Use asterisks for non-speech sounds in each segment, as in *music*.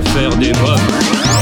faire des pommes.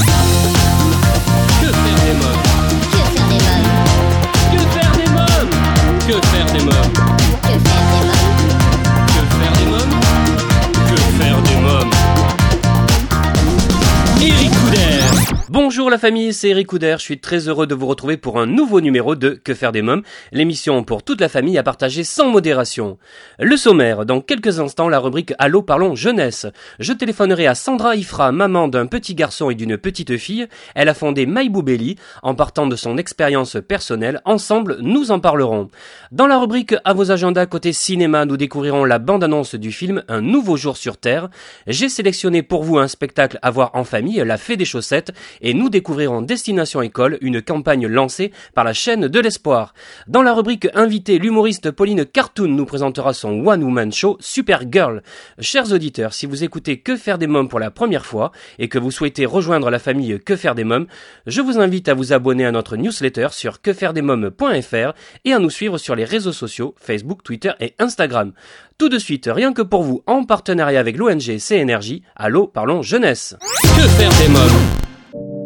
Bonjour la famille, c'est Eric Couder, je suis très heureux de vous retrouver pour un nouveau numéro de Que faire des mômes, l'émission pour toute la famille à partager sans modération. Le sommaire, dans quelques instants la rubrique Allô parlons jeunesse. Je téléphonerai à Sandra Ifra, maman d'un petit garçon et d'une petite fille. Elle a fondé My Belly. En partant de son expérience personnelle, ensemble nous en parlerons. Dans la rubrique À vos agendas côté cinéma, nous découvrirons la bande-annonce du film Un nouveau jour sur Terre. J'ai sélectionné pour vous un spectacle à voir en famille, La Fée des chaussettes, et nous découvrirons Destination École, une campagne lancée par la chaîne de l'espoir. Dans la rubrique Invité, l'humoriste Pauline Cartoon nous présentera son One Woman Show Supergirl. Chers auditeurs, si vous écoutez Que faire des mômes pour la première fois et que vous souhaitez rejoindre la famille Que faire des mômes, je vous invite à vous abonner à notre newsletter sur quefairedesmômes.fr et à nous suivre sur les réseaux sociaux Facebook, Twitter et Instagram. Tout de suite, rien que pour vous, en partenariat avec l'ONG CNRJ, Allô, parlons jeunesse. Que faire des mômes?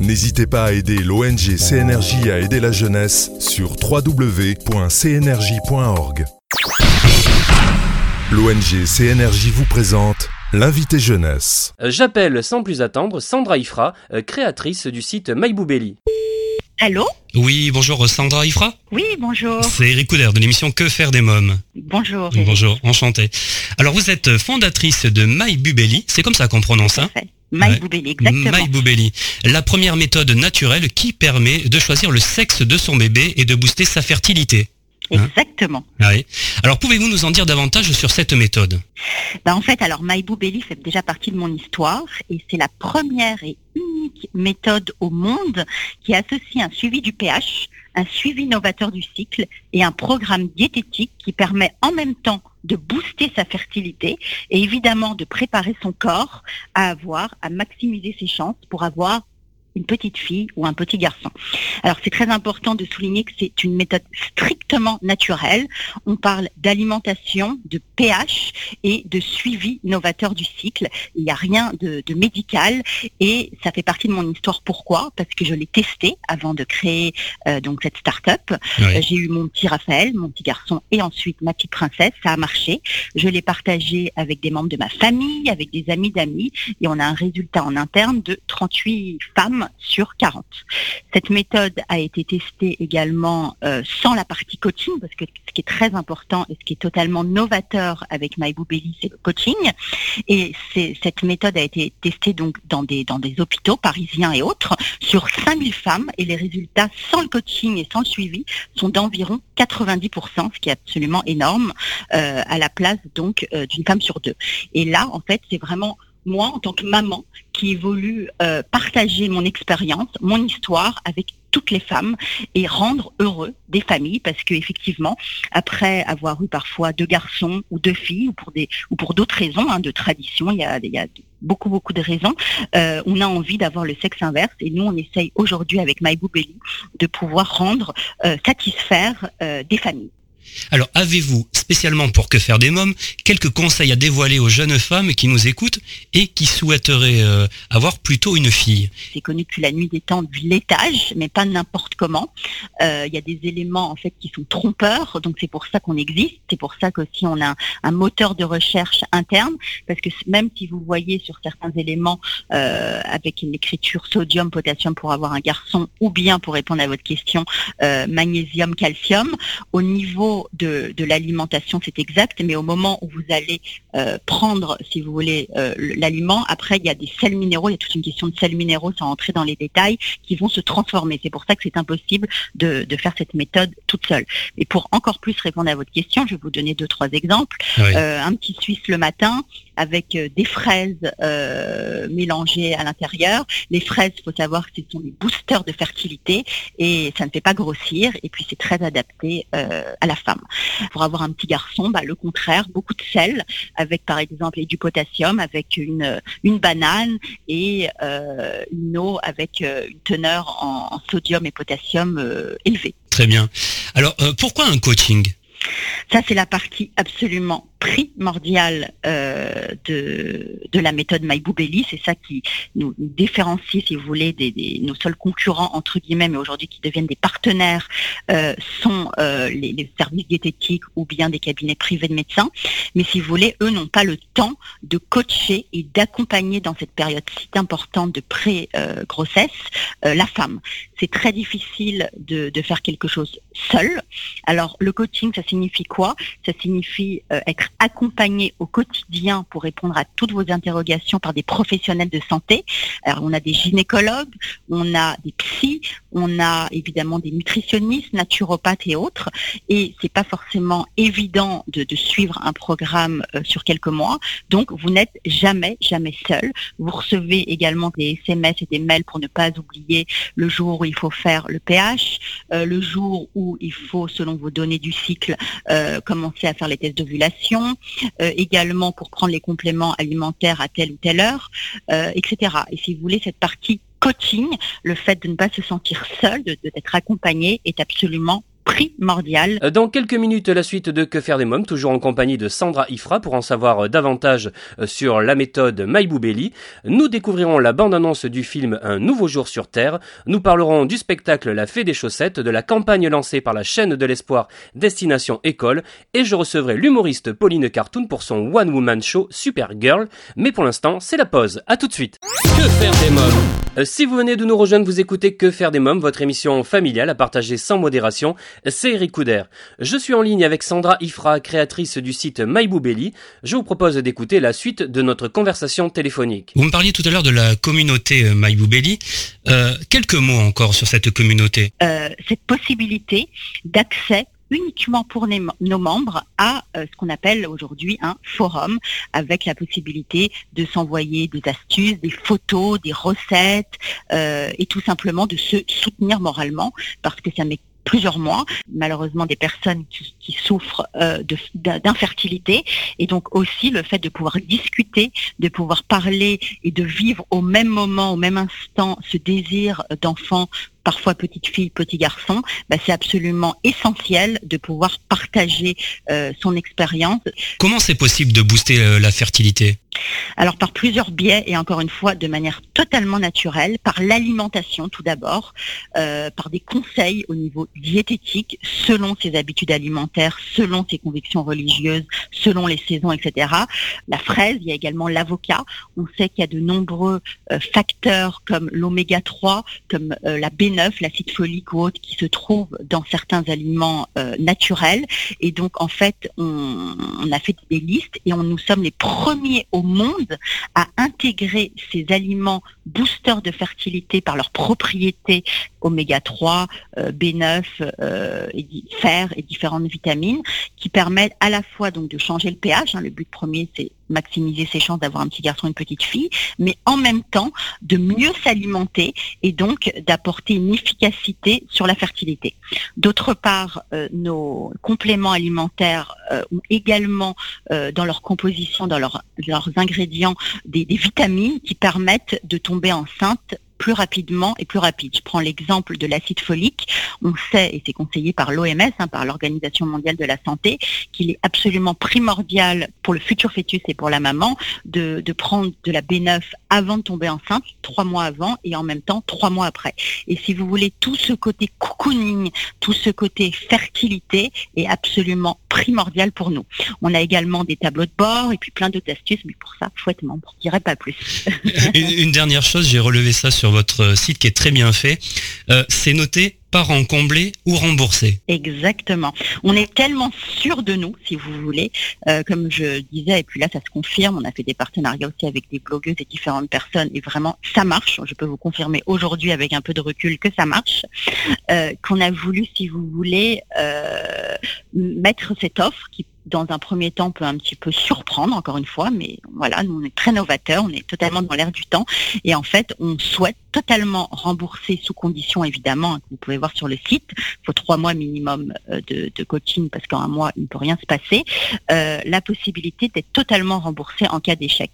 N'hésitez pas à aider l'ONG CNRJ à aider la jeunesse sur www.cnrj.org. L'ONG CNRJ vous présente l'invité jeunesse. Euh, J'appelle sans plus attendre Sandra Ifra, euh, créatrice du site MyBoubelli. Allô Oui, bonjour Sandra Ifra. Oui, bonjour. C'est Eric Couder de l'émission Que faire des mômes. Bonjour. Eric. Bonjour, enchanté. Alors vous êtes fondatrice de My Bubelli, c'est comme ça qu'on prononce, hein Parfait. My Ouais. Boubelli, exactement. My la première méthode naturelle qui permet de choisir le sexe de son bébé et de booster sa fertilité. Exactement. Ah oui. Alors pouvez-vous nous en dire davantage sur cette méthode? Bah, en fait, alors My Boubelli fait déjà partie de mon histoire et c'est la première et unique méthode au monde qui associe un suivi du pH, un suivi novateur du cycle et un programme diététique qui permet en même temps de booster sa fertilité et évidemment de préparer son corps à avoir, à maximiser ses chances pour avoir une petite fille ou un petit garçon. Alors c'est très important de souligner que c'est une méthode strictement naturelle. On parle d'alimentation, de pH et de suivi novateur du cycle. Il n'y a rien de, de médical et ça fait partie de mon histoire. Pourquoi? Parce que je l'ai testé avant de créer euh, donc cette start-up. Oui. Euh, J'ai eu mon petit Raphaël, mon petit garçon et ensuite ma petite princesse. Ça a marché. Je l'ai partagé avec des membres de ma famille, avec des amis d'amis et on a un résultat en interne de 38 femmes sur 40. Cette méthode a été testée également euh, sans la partie coaching parce que ce qui est très important et ce qui est totalement novateur avec MyBoubelli, c'est le coaching. Et cette méthode a été testée donc dans des, dans des hôpitaux parisiens et autres sur 5000 femmes et les résultats sans le coaching et sans le suivi sont d'environ 90%, ce qui est absolument énorme, euh, à la place donc euh, d'une femme sur deux. Et là, en fait, c'est vraiment moi, en tant que maman, qui ai voulu euh, partager mon expérience, mon histoire avec toutes les femmes et rendre heureux des familles parce que effectivement après avoir eu parfois deux garçons ou deux filles ou pour des ou pour d'autres raisons hein, de tradition il y a, beaucoup beaucoup de raisons euh, on a envie d'avoir le sexe inverse et nous on essaye aujourd'hui avec My de pouvoir rendre euh, satisfaire euh, des familles Alors avez-vous, spécialement pour Que faire des mômes, quelques conseils à dévoiler aux jeunes femmes qui nous écoutent et qui souhaiteraient euh, avoir plutôt une fille? C'est connu depuis la nuit des temps du laitage, mais pas n'importe comment. Euh, Il y a des éléments en fait qui sont trompeurs, donc c'est pour ça qu'on existe. C'est pour ça qu'aussi on a un, moteur de recherche interne, parce que même si vous voyez sur certains éléments euh, avec l'écriture sodium, potassium pour avoir un garçon, ou bien pour répondre à votre question, magnésium, calcium, au niveau niveau de, de l'alimentation, c'est exact, mais au moment où vous allez euh, prendre, si vous voulez, euh, l'aliment, après, il y a des sels minéraux, il y a toute une question de sels minéraux sans entrer dans les détails, qui vont se transformer. C'est pour ça que c'est impossible de, de faire cette méthode toute seule. Et pour encore plus répondre à votre question, je vais vous donner deux, trois exemples. Oui. Euh, un petit Suisse le matin avec euh, des fraises euh, mélangées à l'intérieur. Les fraises, il faut savoir que ce sont des boosters de fertilité et ça ne fait pas grossir et puis c'est très adapté euh, à la femme. Pour avoir un petit garçon, bah, le contraire, beaucoup de sel avec par exemple et du potassium avec une, une banane et euh, une eau avec une teneur en, en sodium et potassium élevée. Très bien. Alors, pourquoi un coaching Ça, c'est la partie absolument primordiale euh, de, de la méthode MyBoubelli. C'est ça qui nous, nous différencie, si vous voulez, des, des- nos seuls concurrents, entre guillemets, mais aujourd'hui qui deviennent des partenaires, euh, sont euh, les, les services diététiques ou bien des cabinets privés de médecins. Mais si vous voulez, eux n'ont pas le temps de coacher et d'accompagner dans cette période si importante de pré-grossesse euh, la femme. C'est très difficile de, de faire quelque chose seul. Alors, le coaching, ça signifie quoi? Ça signifie euh, être accompagné au quotidien pour répondre à toutes vos interrogations par des professionnels de santé. Alors, on a des gynécologues, on a des psys, on a évidemment des nutritionnistes, naturopathes et autres. Et c'est pas forcément évident de, de suivre un programme euh, sur quelques mois. Donc, vous n'êtes jamais, jamais seul. Vous recevez également des SMS et des mails pour ne pas oublier le jour où il faut faire le pH, euh, le jour où il faut, selon vos données du cycle, euh, commencer à faire les tests d'ovulation, euh, également pour prendre les compléments alimentaires à telle ou telle heure, euh, etc. Et si vous voulez, cette partie coaching, le fait de ne pas se sentir seul, d'être accompagné, est absolument primordial. Euh, Dans quelques minutes, la suite de Que faire des mômes, toujours en compagnie de Sandra Ifra pour en savoir euh, davantage euh, sur la méthode MyBoubelli. Nous découvrirons la bande-annonce du film Un nouveau jour sur Terre. Nous parlerons du spectacle La Fée des chaussettes, de la campagne lancée par la chaîne de l'espoir Destination École et je recevrai l'humoriste Pauline Cartoon pour son One Woman Show Supergirl. Mais pour l'instant, c'est la pause. À tout de suite. Que faire des mômes? Si vous venez de nous rejoindre, vous écoutez Que faire des mômes, votre émission familiale à partager sans modération c'est Eric Couder. Je suis en ligne avec Sandra Ifra, créatrice du site MyBoubelli. Je vous propose d'écouter la suite de notre conversation téléphonique. Vous me parliez tout à l'heure de la communauté euh, MyBoubelli. Euh, quelques mots encore sur cette communauté. euh, cette possibilité d'accès uniquement pour nos membres à euh, ce qu'on appelle aujourd'hui un forum avec la possibilité de s'envoyer des astuces, des photos, des recettes euh, et tout simplement de se soutenir moralement parce que ça met plusieurs mois, malheureusement des personnes qui, souffrent euh, d'infertilité. Et donc aussi le fait de pouvoir discuter, de pouvoir parler et de vivre au même moment, au même instant ce désir d'enfant parfois petite fille, petit garçon, bah, c'est absolument essentiel de pouvoir partager euh, son expérience. Comment c'est possible de booster euh, la fertilité? Alors par plusieurs biais et encore une fois de manière totalement naturelle, par l'alimentation tout d'abord, euh, par des conseils au niveau diététique selon ses habitudes alimentaires, selon ses convictions religieuses, selon les saisons, etc. La fraise, il y a également l'avocat. On sait qu'il y a de nombreux euh, facteurs comme l'oméga 3, comme euh, la B9, l'acide folique ou autre qui se trouvent dans certains aliments euh, naturels. Et donc en fait, on, a fait des listes et nous sommes les premiers au monde à intégrer ces aliments boosters de fertilité par leurs propriétés oméga 3, euh, B9, euh, et fer et différentes vitamines qui permettent à la fois donc de changer le pH. hein, le but premier c'est maximiser ses chances d'avoir un petit garçon une petite fille, mais en même temps de mieux s'alimenter et donc d'apporter une efficacité sur la fertilité. D'autre part, euh, nos compléments alimentaires euh, ont également euh, dans leur composition, dans leur- leurs ingrédients, des, des vitamines qui permettent de tomber enceinte plus rapidement et plus rapide. Je prends l'exemple de l'acide folique. On sait, et c'est conseillé par l'OMS, hein, par l'Organisation mondiale de la santé, qu'il est absolument primordial pour le futur fœtus et pour la maman de, prendre de la B9 avant de tomber enceinte, trois mois avant et en même temps trois mois après. Et si vous voulez, tout ce côté cocooning, tout ce côté fertilité est absolument primordial pour nous. On a également des tableaux de bord et puis plein d'autres astuces, mais pour ça, faut être membre. Je dirais pas plus. *laughs* une dernière chose, j'ai relevé ça sur votre site qui est très bien fait. Euh, c'est noté parents comblés ou remboursés. Exactement. On est tellement sûr de nous, si vous voulez, euh, comme je disais, et puis là ça se confirme, on a fait des partenariats aussi avec des blogueuses et différentes personnes, et vraiment ça marche, je peux vous confirmer aujourd'hui avec un peu de recul que ça marche, euh, qu'on a voulu, si vous voulez, mettre cette offre qui dans un premier temps peut un petit peu surprendre encore une fois, mais voilà, nous on est très novateurs, on est totalement dans l'air du temps et en fait on souhaite totalement rembourser sous condition évidemment, hein, que vous pouvez voir sur le site, il faut trois mois minimum euh, de, de coaching parce qu'en un mois il ne peut rien se passer, euh, la possibilité d'être totalement remboursé en cas d'échec.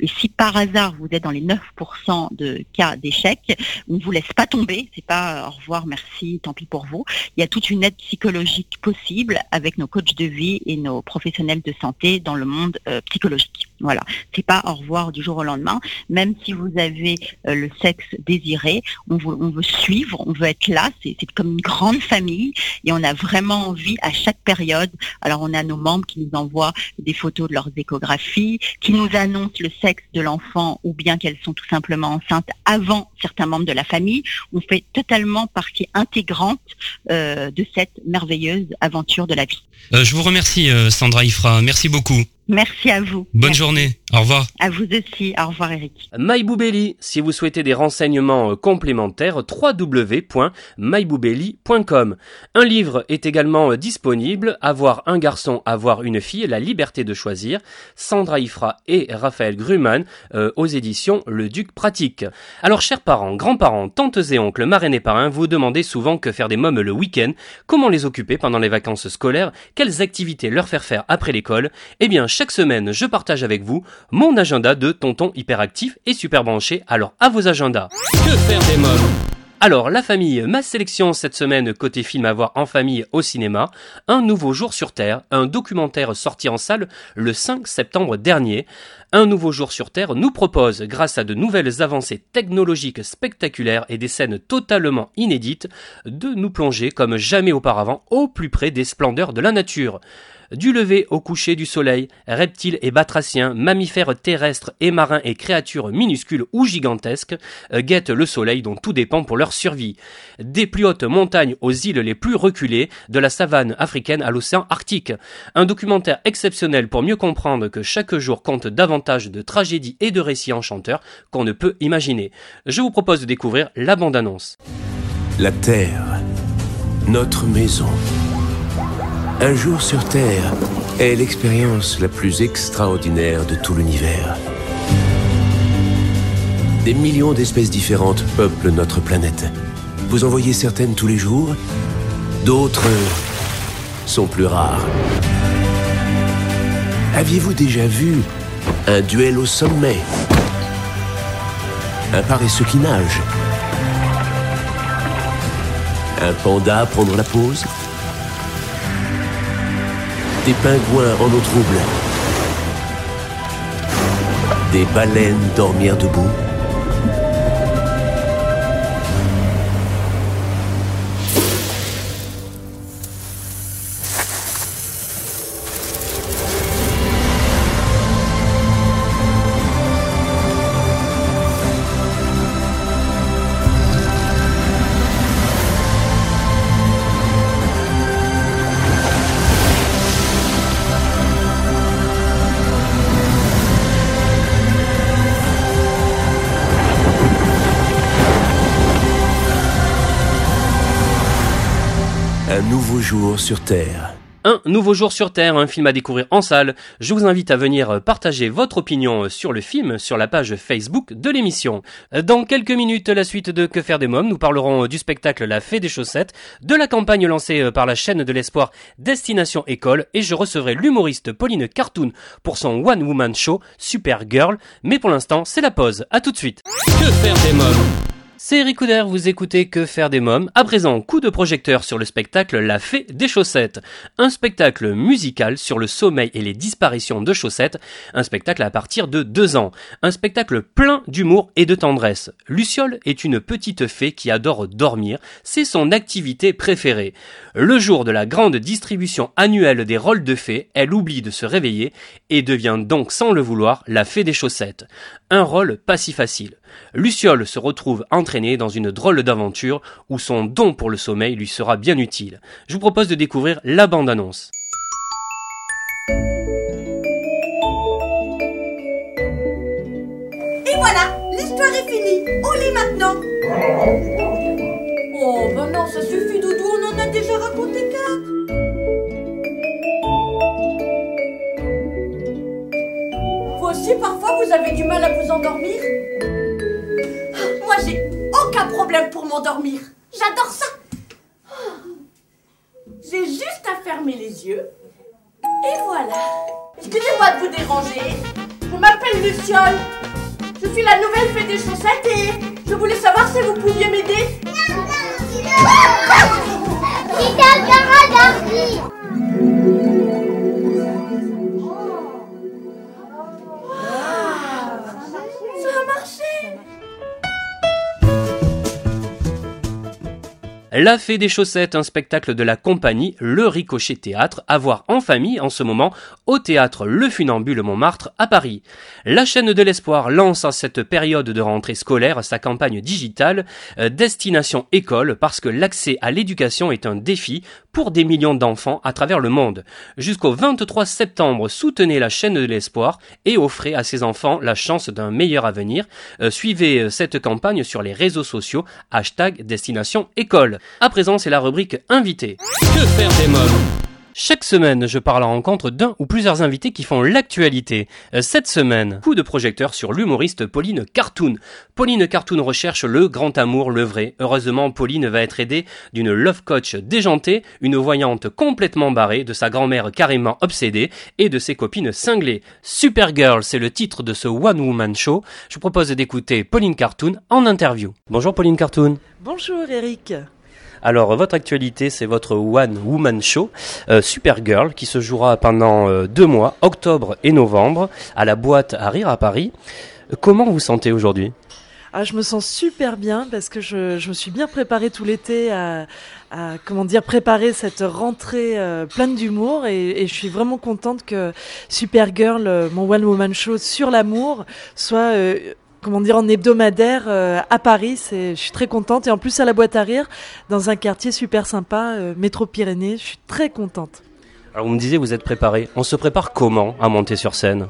Et si par hasard vous êtes dans les 9% de cas d'échec, on ne vous laisse pas tomber, c'est pas euh, au revoir, merci, tant pis pour vous. Il y a toute une aide psychologique possible avec nos coachs de vie et nos professionnels de santé dans le monde euh, psychologique. Voilà, c'est pas au revoir du jour au lendemain. Même si vous avez euh, le sexe désiré, on veut, on veut suivre, on veut être là. C'est comme une grande famille et on a vraiment envie à chaque période. Alors on a nos membres qui nous envoient des photos de leurs échographies, qui nous annoncent le sexe de l'enfant ou bien qu'elles sont tout simplement enceintes avant certains membres de la famille. On fait totalement partie intégrante euh, de cette merveilleuse aventure de la vie. Euh, je vous remercie euh, Sandra Ifra, merci beaucoup. Merci à vous. Bonne Merci. journée, au revoir. À vous aussi. Au revoir Eric. MyBoubelli, si vous souhaitez des renseignements euh, complémentaires, www.myboubelli.com. Un livre est également euh, disponible, Avoir un garçon, avoir une fille, la liberté de choisir, Sandra Ifra et Raphaël Gruman euh, aux éditions Le Duc Pratique. Alors chers parents, grands-parents, tantes et oncles, marraines et parrains, vous demandez souvent que faire des mômes le week-end, comment les occuper pendant les vacances scolaires, quelles activités leur faire faire après l'école? Eh bien, chaque semaine, je partage avec vous mon agenda de tonton hyperactif et super branché. Alors, à vos agendas. Que faire des mômes? Alors, la famille, ma sélection cette semaine côté film à voir en famille au cinéma, Un nouveau jour sur Terre, un documentaire sorti en salle le 5 septembre dernier. Un nouveau jour sur Terre nous propose, grâce à de nouvelles avancées technologiques spectaculaires et des scènes totalement inédites, de nous plonger comme jamais auparavant au plus près des splendeurs de la nature. Du lever au coucher du soleil, reptiles et batraciens, mammifères terrestres et marins et créatures minuscules ou gigantesques euh, guettent le soleil dont tout dépend pour leur survie. Des plus hautes montagnes aux îles les plus reculées, de la savane africaine à l'océan Arctique. Un documentaire exceptionnel pour mieux comprendre que chaque jour compte davantage de tragédies et de récits enchanteurs qu'on ne peut imaginer. Je vous propose de découvrir la bande-annonce. La Terre, notre maison. Un jour sur Terre est l'expérience la plus extraordinaire de tout l'univers. Des millions d'espèces différentes peuplent notre planète. Vous en voyez certaines tous les jours, d'autres sont plus rares. Aviez-vous déjà vu un duel au sommet? Un paresseux qui nage? Un panda prendre la pause Des pingouins en eau trouble. Des baleines dormir debout jour sur Terre. Un nouveau jour sur Terre, un film à découvrir en salle. Je vous invite à venir partager votre opinion sur le film sur la page Facebook de l'émission. Dans quelques minutes, la suite de Que faire des mômes, nous parlerons du spectacle La Fée des chaussettes, de la campagne lancée par la chaîne de l'espoir Destination École et je recevrai l'humoriste Pauline Cartoon pour son One Woman Show Supergirl. Mais pour l'instant, c'est la pause. À tout de suite. Que faire des mômes? C'est Eric Couder, vous écoutez Que faire des mômes À présent, coup de projecteur sur le spectacle La Fée des chaussettes. Un spectacle musical sur le sommeil et les disparitions de chaussettes. Un spectacle à partir de deux ans. Un spectacle plein d'humour et de tendresse. Luciole est une petite fée qui adore dormir. C'est son activité préférée. Le jour de la grande distribution annuelle des rôles de fée, elle oublie de se réveiller et devient donc sans le vouloir la fée des chaussettes. Un rôle pas si facile. Luciole se retrouve entre dans une drôle d'aventure où son don pour le sommeil lui sera bien utile. Je vous propose de découvrir la bande-annonce. Et voilà, l'histoire est finie. Au lit maintenant. Oh, ben non, ça suffit, Doudou, on en a déjà raconté quatre. Vous aussi, parfois, vous avez du mal à vous endormir Ah, Moi, j'ai aucun problème pour m'endormir. J'adore ça. J'ai juste à fermer les yeux. Et voilà. Excusez-moi de vous déranger. Je m'appelle Luciole. Je suis la nouvelle fée des chaussettes et je voulais savoir si vous pouviez m'aider. La Fée des Chaussettes, un spectacle de la compagnie Le Ricochet Théâtre, à voir en famille en ce moment au théâtre Le Funambule Montmartre à Paris. La chaîne de l'espoir lance en cette période de rentrée scolaire sa campagne digitale euh, Destination École parce que l'accès à l'éducation est un défi pour des millions d'enfants à travers le monde. Jusqu'au 23 septembre, soutenez la chaîne de l'espoir et offrez à ces enfants la chance d'un meilleur avenir. Euh, suivez euh, cette campagne sur les réseaux sociaux, hashtag Destination École. À présent, c'est la rubrique Invité. Que faire des mômes Chaque semaine, je pars à la rencontre d'un ou plusieurs invités qui font l'actualité. Euh, Cette semaine, coup de projecteur sur l'humoriste Pauline Cartoon. Pauline Cartoon recherche le grand amour, le vrai. Heureusement, Pauline va être aidée d'une love coach déjantée, une voyante complètement barrée, de sa grand-mère carrément obsédée et de ses copines cinglées. Supergirl, c'est le titre de ce One Woman Show. Je propose d'écouter Pauline Cartoon en interview. Bonjour Pauline Cartoon. Bonjour Eric. Alors, votre actualité, c'est votre One Woman Show, euh, Supergirl, qui se jouera pendant euh, deux mois, octobre et novembre, à la boîte à rire à Paris. Comment vous sentez aujourd'hui? Ah, je me sens super bien parce que je, me suis bien préparée tout l'été à, comment dire préparer cette rentrée euh, pleine d'humour et, et je suis vraiment contente que Supergirl, euh, mon one woman show sur l'amour, soit comment dire en hebdomadaire euh, à Paris. Je suis très contente et en plus à la boîte à rire dans un quartier super sympa, euh, métro Pyrénées. Je suis très contente. Alors, vous me disiez, vous êtes préparé. On se prépare comment à monter sur scène?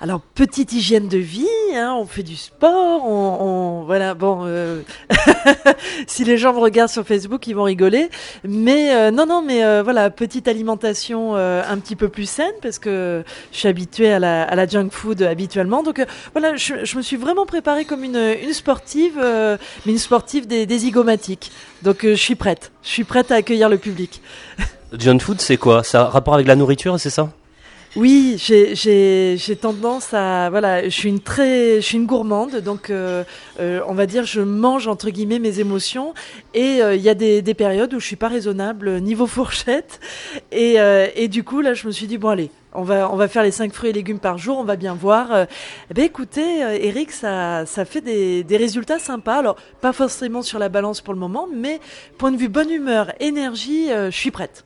Alors petite hygiène de vie, hein, on fait du sport, on, on- voilà bon. euh, *laughs* si les gens me regardent sur Facebook, ils vont rigoler, mais euh, non non mais euh, voilà petite alimentation euh, un petit peu plus saine parce que je suis habituée à la, à la junk food habituellement, donc euh, voilà je, je me suis vraiment préparée comme une, une sportive, euh, mais une sportive des, des. Donc je suis prête, je suis prête à accueillir le public. John Food, c'est quoi? Ça a rapport avec la nourriture, c'est ça? Oui, j'ai- tendance à voilà, je suis une très, je suis une gourmande, donc euh, euh, on va dire je mange entre guillemets mes émotions et euh, il y a des, des périodes où je suis pas raisonnable niveau *laughs* fourchette et, et du coup là je me suis dit bon allez. On va, on va faire les 5 fruits et légumes par jour, on va bien voir. Eh ben écoutez, euh, Eric, ça, ça fait des, résultats sympas. Alors, pas forcément sur la balance pour le moment, mais point de vue bonne humeur, énergie, euh, je suis prête.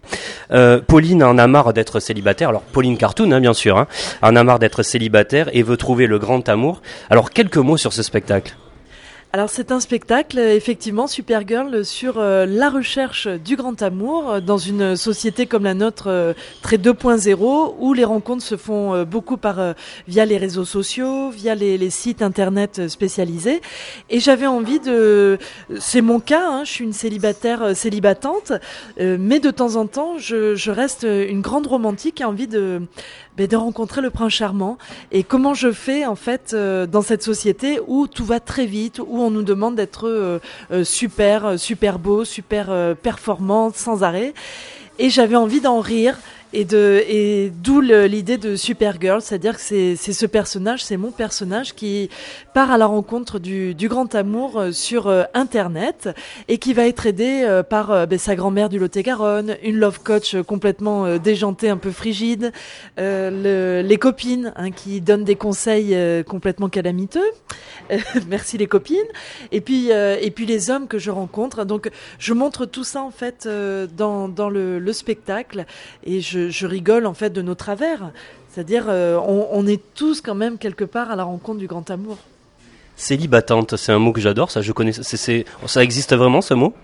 Euh, Pauline en a marre d'être célibataire. Alors, Pauline Cartoon, hein, bien sûr, hein, en a marre d'être célibataire et veut trouver le grand amour. Alors, quelques mots sur ce spectacle. Alors c'est un spectacle, effectivement, Supergirl, sur euh, la recherche du grand amour euh, dans une société comme la nôtre, euh, très 2.0, où les rencontres se font beaucoup par via les réseaux sociaux, via les, sites internet spécialisés. Et j'avais envie de, c'est mon cas, hein, je suis une célibataire célibatante, mais de temps en temps, je, je reste une grande romantique et envie de ben, de rencontrer le prince charmant et comment je fais en fait euh, dans cette société où tout va très vite, où on nous demande d'être euh, euh, super, euh, super beau, super performant sans arrêt. Et j'avais envie d'en rire. Et, de, et d'où l'idée de Supergirl, c'est-à-dire que c'est, ce personnage, c'est mon personnage qui part à la rencontre du, du grand amour euh, sur euh, Internet et qui va être aidé euh, par euh, ben, sa grand-mère du Lot-et-Garonne, une love coach complètement déjantée, un peu frigide, le- les copines hein, qui donnent des conseils complètement calamiteux. *laughs* Merci les copines. Et puis et puis les hommes que je rencontre. Donc je montre tout ça en fait dans dans le, le spectacle et je, je rigole en fait de nos travers. C'est-à-dire euh, on, on est tous quand même quelque part à la rencontre du grand amour. Célibatante, c'est un mot que j'adore, ça je connais. ça existe vraiment ce mot?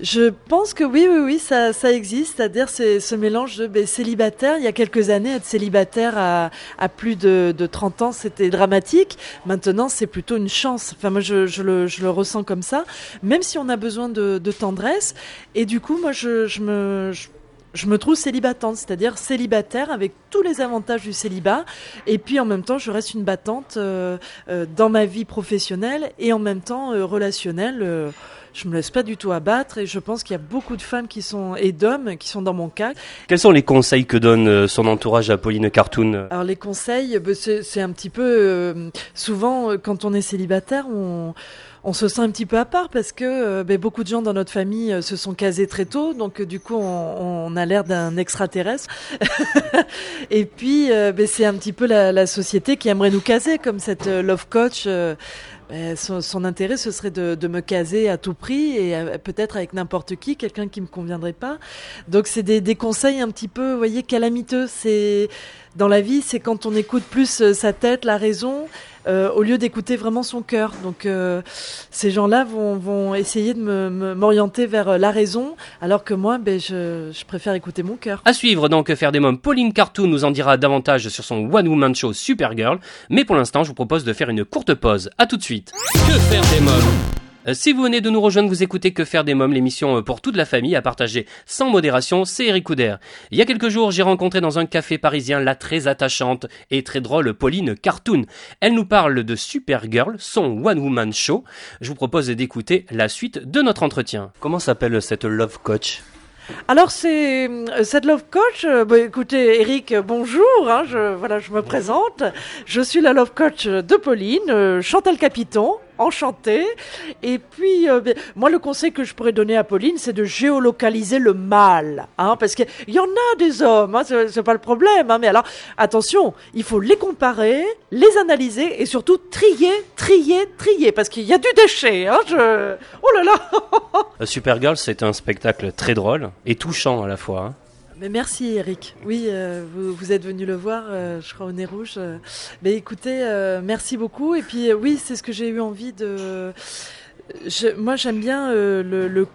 Je pense que oui, oui, oui, ça, ça existe. C'est-à-dire c'est ce mélange de ben, célibataire. Il y a quelques années, être célibataire à, à plus de, de 30 ans, c'était dramatique. Maintenant, c'est plutôt une chance. Enfin, moi, je, je, le, je le ressens comme ça. Même si on a besoin de, de tendresse. Et du coup, moi, je, je me... Je, je me trouve célibatante, c'est-à-dire célibataire avec tous les avantages du célibat, et puis en même temps je reste une battante euh, euh, dans ma vie professionnelle et en même temps euh, relationnelle. euh, je me laisse pas du tout abattre et je pense qu'il y a beaucoup de femmes qui sont et d'hommes qui sont dans mon cas. Quels sont les conseils que donne euh, son entourage à Pauline Cartoon? Alors les conseils, ben, c'est un petit peu euh, souvent quand on est célibataire, on on se sent un petit peu à part parce que euh, ben, beaucoup de gens dans notre famille euh, se sont casés très tôt, donc euh, du coup on, on a l'air d'un extraterrestre. *laughs* et puis ben, c'est un petit peu la, la société qui aimerait nous caser, comme cette love coach. ben, son, intérêt, ce serait de, de me caser à tout prix et peut-être avec n'importe qui, quelqu'un qui me conviendrait pas. Donc c'est des, des conseils un petit peu, vous voyez, calamiteux. C'est dans la vie, c'est quand on écoute plus euh, sa tête, la raison, euh, au lieu d'écouter vraiment son cœur. Donc euh, ces gens-là vont, vont essayer de me- me- m'orienter vers la raison, alors que moi, ben, je, je préfère écouter mon cœur. À suivre donc Que faire des mômes, Pauline Cartoon nous en dira davantage sur son One Woman Show Supergirl, mais pour l'instant je vous propose de faire une courte pause. À tout de suite. Que faire des mômes? Euh, Si vous venez de nous rejoindre, vous écoutez Que faire des mômes, l'émission euh, pour toute la famille à partager sans modération, c'est Eric Couder. Il y a quelques jours, j'ai rencontré dans un café parisien la très attachante et très drôle Pauline Cartoon. Elle nous parle de Supergirl, son One Woman Show. Je vous propose d'écouter la suite de notre entretien. Comment s'appelle cette love coach? Alors c'est euh, cette love coach. euh, bah, écoutez, Eric, euh, bonjour. hein, je, voilà, je me présente. Je suis la love coach de Pauline, euh, Chantal Capiton. Enchantée. Et puis, euh, moi, le conseil que je pourrais donner à Pauline, c'est de géolocaliser le mal, hein, parce qu'il y en a des hommes, hein, c'est pas le problème. Hein, mais alors, attention, il faut les comparer, les analyser et surtout trier, trier, trier, parce qu'il y a du déchet. Hein, je... Oh là là *laughs* Supergirl, c'est un spectacle très drôle et touchant à la fois. Mais merci Eric. Oui, euh, vous, vous êtes venu le voir, euh, je crois au nez rouge. euh. Mais écoutez, merci beaucoup. Et puis oui, c'est ce que j'ai eu envie de. Je- moi, j'aime bien le. le-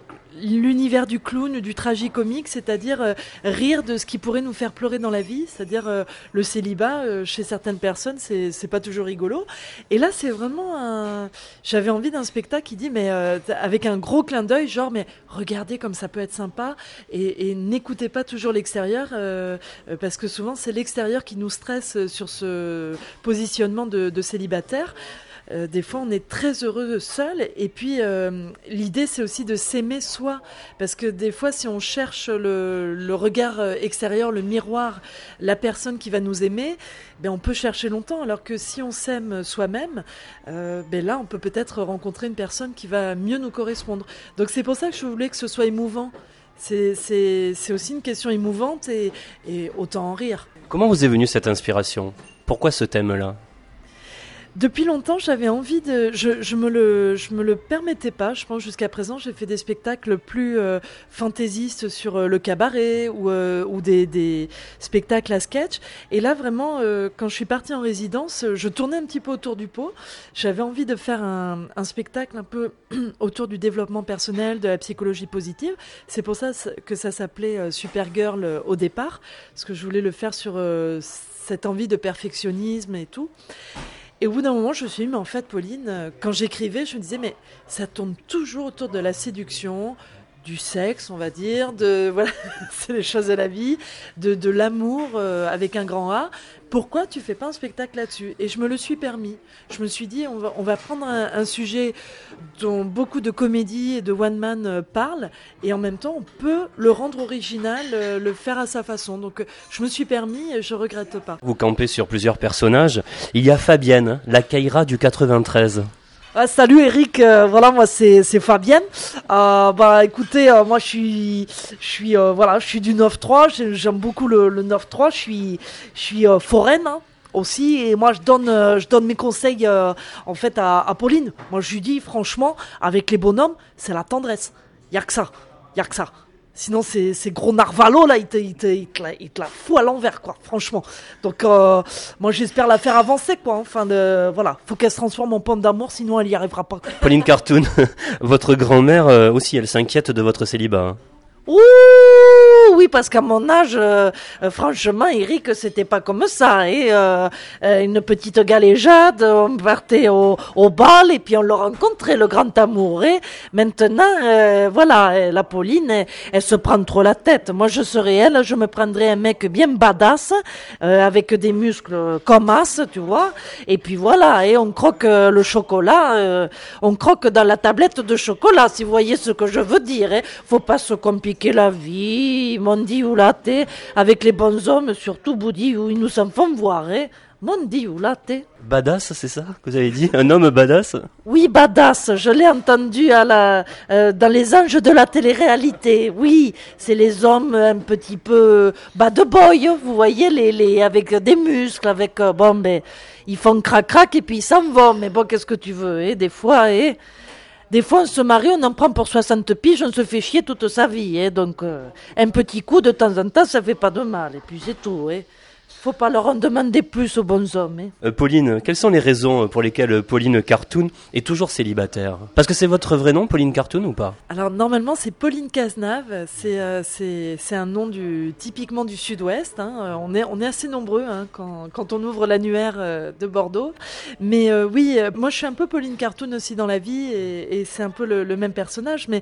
l'univers du clown, du tragicomique, c'est-à-dire euh, rire de ce qui pourrait nous faire pleurer dans la vie, c'est-à-dire euh, le célibat euh, chez certaines personnes, c'est c'est pas toujours rigolo. Et là, c'est vraiment un. J'avais envie d'un spectacle qui dit, mais euh, avec un gros clin d'œil, genre, mais regardez comme ça peut être sympa et, et n'écoutez pas toujours l'extérieur euh, parce que souvent c'est l'extérieur qui nous stresse sur ce positionnement de, de célibataire. Euh, des fois, on est très heureux seul. Et puis, euh, l'idée, c'est aussi de s'aimer soi. Parce que des fois, si on cherche le, regard euh, extérieur, le miroir, la personne qui va nous aimer, ben, on peut chercher longtemps. Alors que si on s'aime soi-même, ben là, on peut peut-être rencontrer une personne qui va mieux nous correspondre. Donc, c'est pour ça que je voulais que ce soit émouvant. C'est- aussi une question émouvante et autant en rire. Comment vous est venue cette inspiration? Pourquoi ce thème-là? Depuis longtemps, j'avais envie de. Je, je me le, je me le permettais pas. Je pense jusqu'à présent, j'ai fait des spectacles plus euh, fantaisistes sur euh, le cabaret ou, euh, ou des, des spectacles à sketch. Et là, vraiment, euh, quand je suis partie en résidence, je tournais un petit peu autour du pot. J'avais envie de faire un, un spectacle un peu *clears throat* autour du développement personnel, de la psychologie positive. C'est pour ça que ça s'appelait euh, Supergirl au départ, parce que je voulais le faire sur cette envie de perfectionnisme et tout. Et au bout d'un moment, je me suis dit, mais en fait, Pauline, euh, quand j'écrivais, je me disais, mais ça tourne toujours autour de la séduction, du sexe, on va dire, de *laughs* voilà, c'est les choses de la vie, de, de l'amour euh, avec un grand A. Pourquoi tu fais pas un spectacle là-dessus Et je me le suis permis. Je me suis dit, on va, prendre un, sujet dont beaucoup de comédies et de one man euh, parlent, et en même temps, on peut le rendre original, euh, le faire à sa façon. Donc, euh, je me suis permis, et je regrette pas. Vous campez sur plusieurs personnages. Il y a Fabienne, la Kaira du 93. Ah, salut Eric, euh, voilà moi c'est Fabienne. Euh, bah écoutez, euh, moi je suis je suis voilà je suis du 9-3, j'ai- j'aime beaucoup le, le 9-3, je suis je suis foraine hein, aussi et moi je donne je donne mes conseils en fait à, à Pauline. Moi je lui dis franchement avec les bonhommes c'est la tendresse, y a que ça, y a que ça. Sinon, ces, ces gros narvalos, là, ils te, la, ils te la à l'envers, quoi, franchement. Donc, euh, moi, j'espère la faire avancer, quoi. Enfin, de, voilà. Faut qu'elle se transforme en pomme d'amour, sinon elle y arrivera pas. Pauline Cartoon, *laughs* votre grand-mère euh, aussi, elle s'inquiète de votre célibat. hein. Ouh, oui, parce qu'à mon âge, euh, euh, franchement, Eric, c'était pas comme ça. Et euh, une petite galéjade, on partait au, au bal et puis on le rencontrait, le grand amour. Et maintenant, euh, voilà, euh, la Pauline, elle, se prend trop la tête. Moi, je serais elle, je me prendrais un mec bien badass, euh, avec des muscles comme as, tu vois. Et puis voilà, et on croque le chocolat, on croque dans la tablette de chocolat, si vous voyez ce que je veux dire. Hein. Faut pas se compliquer la vie, Mondi ou latte, avec les bons hommes, surtout Boudi, où ils nous en font voir. Hein. Mondi ou latte. Badass, c'est ça que vous avez dit Un homme badass Oui, badass, je l'ai entendu à la, euh, dans les anges de la télé-réalité. Oui, c'est les hommes un petit peu bad boy, vous voyez, les, les, avec des muscles, avec, euh, bon, ben, ils font crac-crac et puis ils s'en vont. Mais bon, qu'est-ce que tu veux, hein, des fois, hein, des fois, on se marie, on en prend pour 60 piges, on se fait chier toute sa vie. Hein, donc, euh, un petit coup de temps en temps, ça fait pas de mal. Et puis, c'est tout. Hein. Faut pas leur en demander plus aux bons hommes. Hein. Euh, Pauline, quelles sont les raisons pour lesquelles euh, Pauline Cartoon est toujours célibataire? Parce que c'est votre vrai nom, Pauline Cartoon, ou pas? Alors normalement c'est Pauline Cazenave, c'est euh, c'est c'est un nom du typiquement du Sud-Ouest. hein. Euh, On est on est assez nombreux hein, quand quand on ouvre l'annuaire euh, de Bordeaux. Mais euh, oui, euh, moi je suis un peu Pauline Cartoon aussi dans la vie et, et c'est un peu le, le même personnage. Mais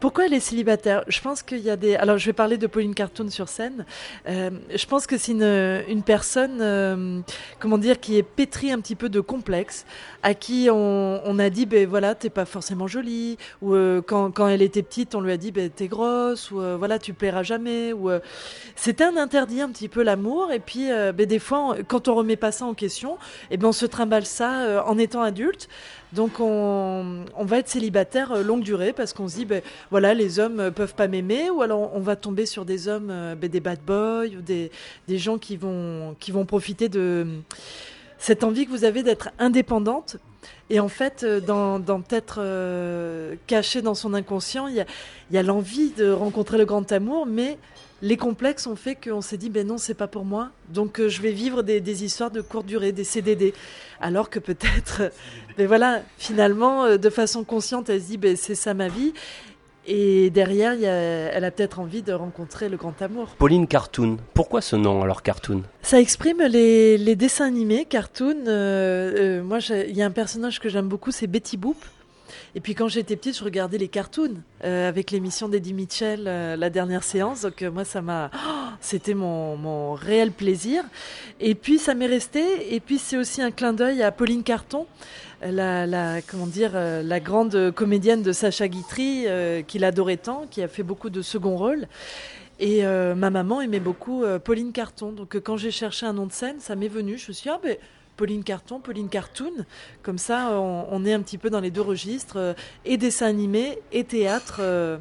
pourquoi elle est célibataire? Je pense qu'il y a des. Alors je vais parler de Pauline Cartoon sur scène. Euh, je pense que c'est une personne euh, comment dire qui est pétrie un petit peu de complexes à qui on, a dit ben voilà t'es pas forcément jolie ou euh, quand, quand elle était petite on lui a dit ben t'es grosse ou voilà tu plairas jamais ou c'était un interdit un petit peu l'amour et puis ben, des fois quand on remet pas ça en question et ben on se trimballe ça en étant adulte donc on, va être célibataire euh, longue durée parce qu'on se dit ben voilà les hommes euh, peuvent pas m'aimer ou alors on va tomber sur des hommes euh, ben, des bad boys ou des, des gens qui vont qui vont profiter de cette envie que vous avez d'être indépendante. Et en fait, dans, peut-être caché dans son inconscient, il y a, il y a l'envie de rencontrer le grand amour, mais les complexes ont fait qu'on s'est dit, ben non, c'est pas pour moi. Donc euh, je vais vivre des, des histoires de courte durée, des CDD. Alors que peut-être, *laughs* euh, ben voilà, finalement, euh, de façon consciente, elle se dit, ben c'est ça ma vie. Et derrière, il y a, elle a peut-être envie de rencontrer le grand amour. Pauline Cartoon. Pourquoi ce nom alors Cartoon? Ça exprime les, les dessins animés, cartoon. euh, euh, moi, il y a un personnage que j'aime beaucoup, c'est Betty Boop. Et puis quand j'étais petite, je regardais les cartoons euh, avec l'émission d'Eddie Mitchell, euh, la dernière séance. Donc euh, moi, ça m'a, oh, c'était mon, mon réel plaisir. Et puis ça m'est resté. Et puis c'est aussi un clin d'œil à Pauline Carton, la, comment dire, la grande comédienne de Sacha Guitry, qu'il adorait tant, qui a fait beaucoup de second rôles. Et ma maman aimait beaucoup Pauline Carton. Donc quand j'ai cherché un nom de scène, ça m'est venu. Je me suis dit, ah ben, Pauline Carton, Pauline Cartoon. Comme ça, on, on est un petit peu dans les deux registres, euh, et dessin animé, et théâtre, euh,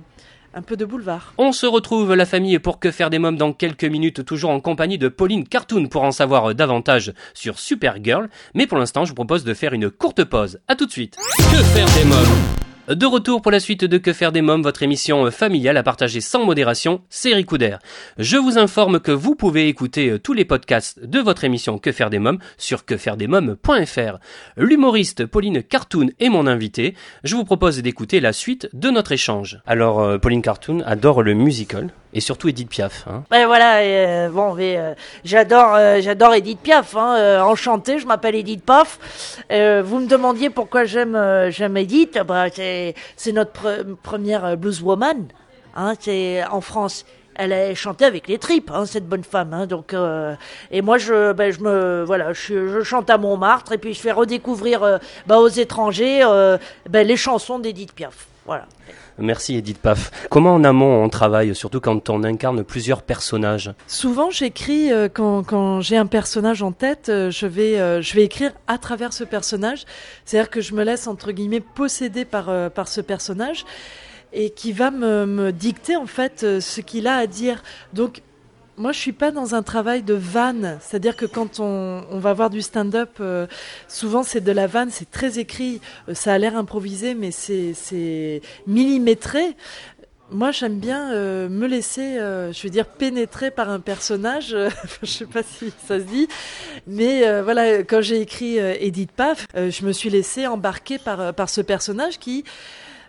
un peu de boulevard. On se retrouve la famille pour que faire des mômes dans quelques minutes, toujours en compagnie de Pauline Cartoon pour en savoir davantage sur Supergirl. Mais pour l'instant, je vous propose de faire une courte pause. À tout de suite. Que faire des mômes? De retour pour la suite de Que faire des mômes, votre émission familiale à partager sans modération, c'est Ricoudère. Je vous informe que vous pouvez écouter euh, tous les podcasts de votre émission Que faire des mômes sur quefairedesmômes.fr. L'humoriste Pauline Cartoon est mon invité. Je vous propose d'écouter la suite de notre échange. Alors, euh, Pauline Cartoon adore le musical et surtout Edith Piaf. Hein. Ouais, voilà, euh, bon, euh, j'adore, euh, j'adore Edith Piaf. Hein, enchantée, je m'appelle Edith Piaf. Vous me demandiez pourquoi j'aime, j'aime Edith. Bah, c'est, notre pre- première blueswoman. Hein, c'est en France. Elle a chanté avec les tripes, hein, cette bonne femme. Hein, donc, et moi, je, ben, je me, voilà, je, chante à Montmartre et puis je fais redécouvrir bah, aux étrangers ben, les chansons d'Edith Piaf. Voilà. Merci Edith Piaf. Comment en amont on travaille, surtout quand on incarne plusieurs personnages? Souvent, j'écris euh, quand, quand j'ai un personnage en tête, euh, je vais euh, je vais écrire à travers ce personnage. C'est-à-dire que je me laisse entre guillemets posséder par euh, par ce personnage et qui va me, me dicter en fait ce qu'il a à dire. Donc moi, je suis pas dans un travail de vanne. C'est-à-dire que quand on, on va voir du stand-up, euh, souvent c'est de la vanne, c'est très écrit. Euh, ça a l'air improvisé, mais c'est millimétré. Moi, j'aime bien euh, me laisser, euh, je veux dire, pénétrer par un personnage. euh, *laughs* je sais pas si ça se dit, mais euh, voilà, quand j'ai écrit euh, Edith Paf, je me suis laissé embarquer par par ce personnage qui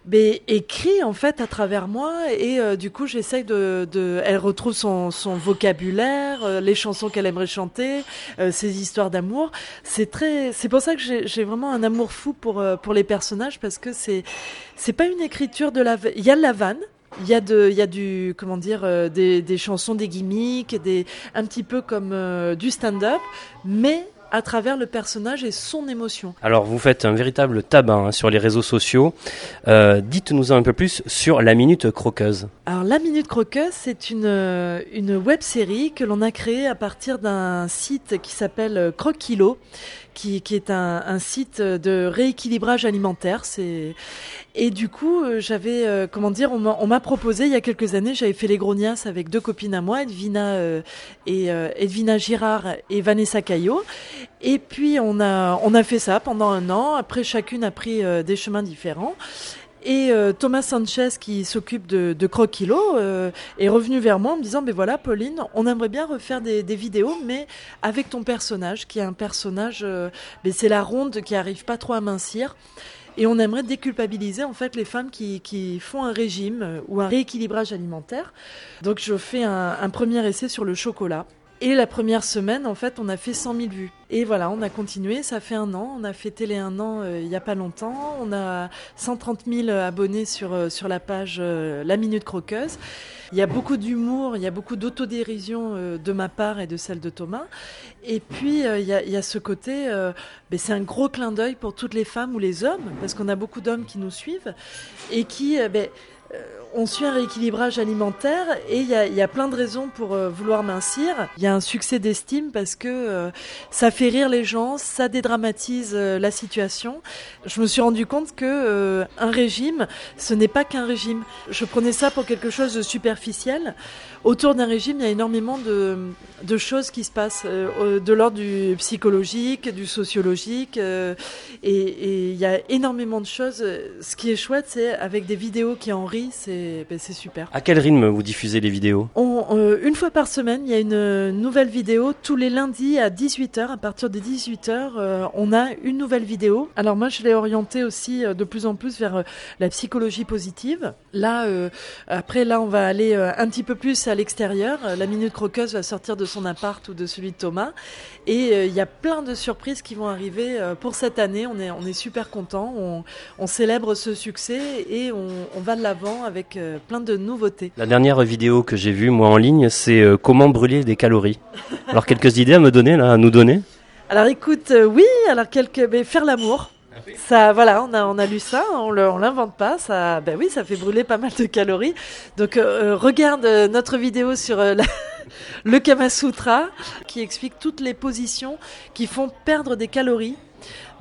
ben, écrit en fait à travers moi. Et euh, du coup j'essaye de, elle retrouve son, vocabulaire euh, les chansons qu'elle aimerait chanter euh, ses histoires d'amour. C'est très c'est pour ça que j'ai vraiment un amour fou pour pour les personnages parce que c'est c'est pas une écriture de la il y a de la vanne il y a de, il y a du, comment dire, des, des chansons, des gimmicks, des, un petit peu comme du stand-up, mais à travers le personnage et son émotion. Alors vous faites un véritable tabac hein, sur les réseaux sociaux. Euh, Dites-nous un peu plus sur la minute croqueuse. Alors, La Minute Croqueuse, c'est une, euh, une web série que l'on a créée à partir d'un site qui s'appelle euh, Croquilo, qui, qui est un, un site de rééquilibrage alimentaire. C'est et du coup, euh, j'avais, euh, comment dire, on m'a proposé il y a quelques années, j'avais fait les grognasses avec deux copines à moi, Edwina euh, et euh, Edwina Girard et Vanessa Caillot. Et puis on a on a fait ça pendant un an. Après, chacune a pris euh, des chemins différents. Et euh, Thomas Sanchez, qui s'occupe de, de Croquilo, euh, est revenu vers moi en me disant, ben voilà, Pauline, on aimerait bien refaire des, vidéos, mais avec ton personnage, qui est un personnage, euh, c'est la ronde qui arrive pas trop à mincir. Et on aimerait déculpabiliser en fait les femmes qui, font un régime ou un rééquilibrage alimentaire. Donc je fais un premier essai sur le chocolat. Et la première semaine, en fait, on a fait 100 000 vues. Et voilà, on a continué, ça fait un an. On a fêté les un an euh, il n'y a pas longtemps. On a 130 000 abonnés sur, euh, sur la page euh, La Minute Croqueuse. Il y a beaucoup d'humour, il y a beaucoup d'autodérision euh, de ma part et de celle de Thomas. Et puis, euh, il y, a, y a ce côté, euh, ben, c'est un gros clin d'œil pour toutes les femmes ou les hommes, parce qu'on a beaucoup d'hommes qui nous suivent et qui... ben, on suit un rééquilibrage alimentaire et il y a, plein de raisons pour euh, vouloir mincir. Il y a un succès d'estime parce que euh, ça fait rire les gens, ça dédramatise euh, la situation. Je me suis rendu compte que un régime, ce n'est pas qu'un régime. Je prenais ça pour quelque chose de superficiel. Autour d'un régime, il y a énormément de, de choses qui se passent, euh, de l'ordre du psychologique, du sociologique, euh, et, et il y a énormément de choses. Ce qui est chouette, c'est avec des vidéos qui en rient, c'est ben, super. À quel rythme vous diffusez les vidéos? On, euh, une fois par semaine, il y a une nouvelle vidéo. Tous les lundis à 18h, à partir de 18h, euh, on a une nouvelle vidéo. Alors moi, je l'ai orientée aussi de plus en plus vers la psychologie positive. Là, après, là, on va aller un petit peu plus à l'extérieur. Euh, La Minute Croqueuse va sortir de son appart ou de celui de Thomas. Et euh, il y a plein de surprises qui vont arriver euh, pour cette année. On est, on est super contents. On, on célèbre ce succès et on, on va de l'avant avec plein de nouveautés. La dernière vidéo que j'ai vue moi en ligne, c'est comment brûler des calories. Alors quelques idées à me donner là, à nous donner? Alors écoute, euh, oui, alors quelques, mais faire l'amour. Ça, voilà, on a, on a lu ça, on l'invente pas, ça, ben oui, ça fait brûler pas mal de calories. Donc euh, euh, regarde euh, notre vidéo sur euh, *laughs* le Kama Sutra qui explique toutes les positions qui font perdre des calories.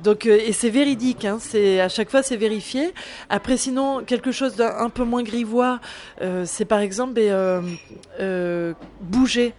Donc euh, et c'est véridique, hein, c'est à chaque fois c'est vérifié. Après sinon quelque chose d'un un peu moins grivois, euh, c'est par exemple ben, euh, bouger.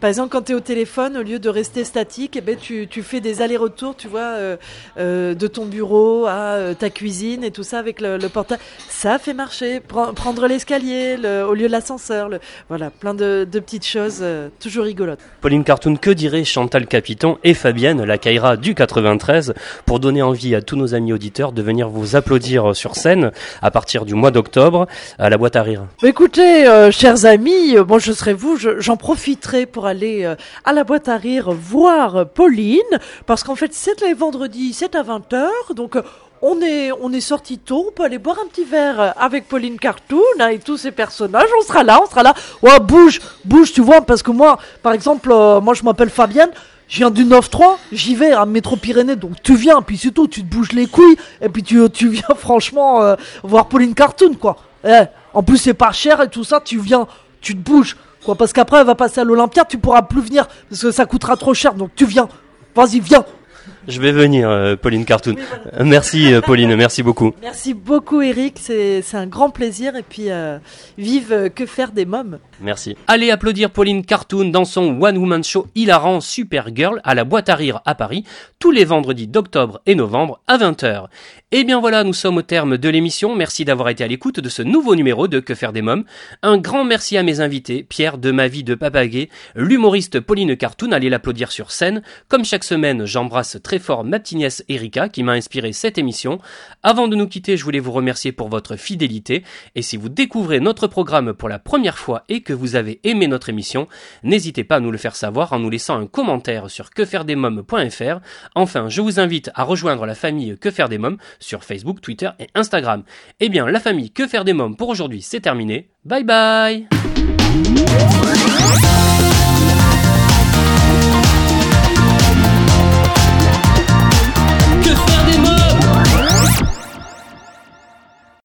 Par exemple, quand tu es au téléphone, au lieu de rester statique, eh ben, tu, tu fais des allers-retours, tu vois, euh, euh, de ton bureau à euh, ta cuisine et tout ça avec le, le portable. Ça fait marcher. Pre- prendre l'escalier le- au lieu de l'ascenseur. le- Voilà, plein de, de petites choses euh, toujours rigolotes. Pauline Cartoon, que dirait Chantal Capiton et Fabienne, la Kaira du 93, pour donner envie à tous nos amis auditeurs de venir vous applaudir sur scène à partir du mois d'octobre à la boîte à rire Bah, Écoutez, euh, chers amis, bon, je serai vous, je- j'en profiterai pour aller euh, à la boîte à rire voir euh, Pauline, parce qu'en fait, c'est les vendredis, c'est à 20h, donc euh, on est, on est sorti tôt, on peut aller boire un petit verre avec Pauline Cartoon hein, et tous ses personnages, on sera là, on sera là. Ouais, bouge, bouge, tu vois, parce que moi, par exemple, moi je m'appelle Fabienne, je viens du 9-3, j'y vais à Métro-Pyrénées, donc tu viens, puis c'est tout, tu te bouges les couilles, et puis tu, tu viens *laughs* franchement voir Pauline Cartoon, quoi. Eh, en plus, c'est pas cher et tout ça, tu viens, tu te bouges, quoi, parce qu'après, elle va passer à l'Olympia, tu pourras plus venir, parce que ça coûtera trop cher, donc tu viens. Vas-y, viens. Je vais venir, euh, Pauline Cartoon. Oui, voilà. Euh, Merci, euh, Pauline, merci beaucoup. *laughs* Merci beaucoup Eric, c'est c'est un grand plaisir et puis euh, vive que faire des mômes. Merci. Allez applaudir Pauline Cartoon dans son One Woman Show hilarant Supergirl à la boîte à rire à Paris tous les vendredis d'octobre et novembre à 20h. Et bien voilà, nous sommes au terme de l'émission. Merci d'avoir été à l'écoute de ce nouveau numéro de Que faire des mômes. Un grand merci à mes invités, Pierre de ma vie de Papaguet, l'humoriste Pauline Cartoon, allez l'applaudir sur scène. Comme chaque semaine, j'embrasse très fort ma petite nièce Erika qui m'a inspiré cette émission. Avant de nous quitter, je voulais vous remercier pour votre fidélité. Et si vous découvrez notre programme pour la première fois et que vous avez aimé notre émission, n'hésitez pas à nous le faire savoir en nous laissant un commentaire sur quefairedesmoms.fr. Enfin, je vous invite à rejoindre la famille Que faire des mômes sur Facebook, Twitter et Instagram. Eh bien, la famille Que faire des mômes pour aujourd'hui, c'est terminé. Bye bye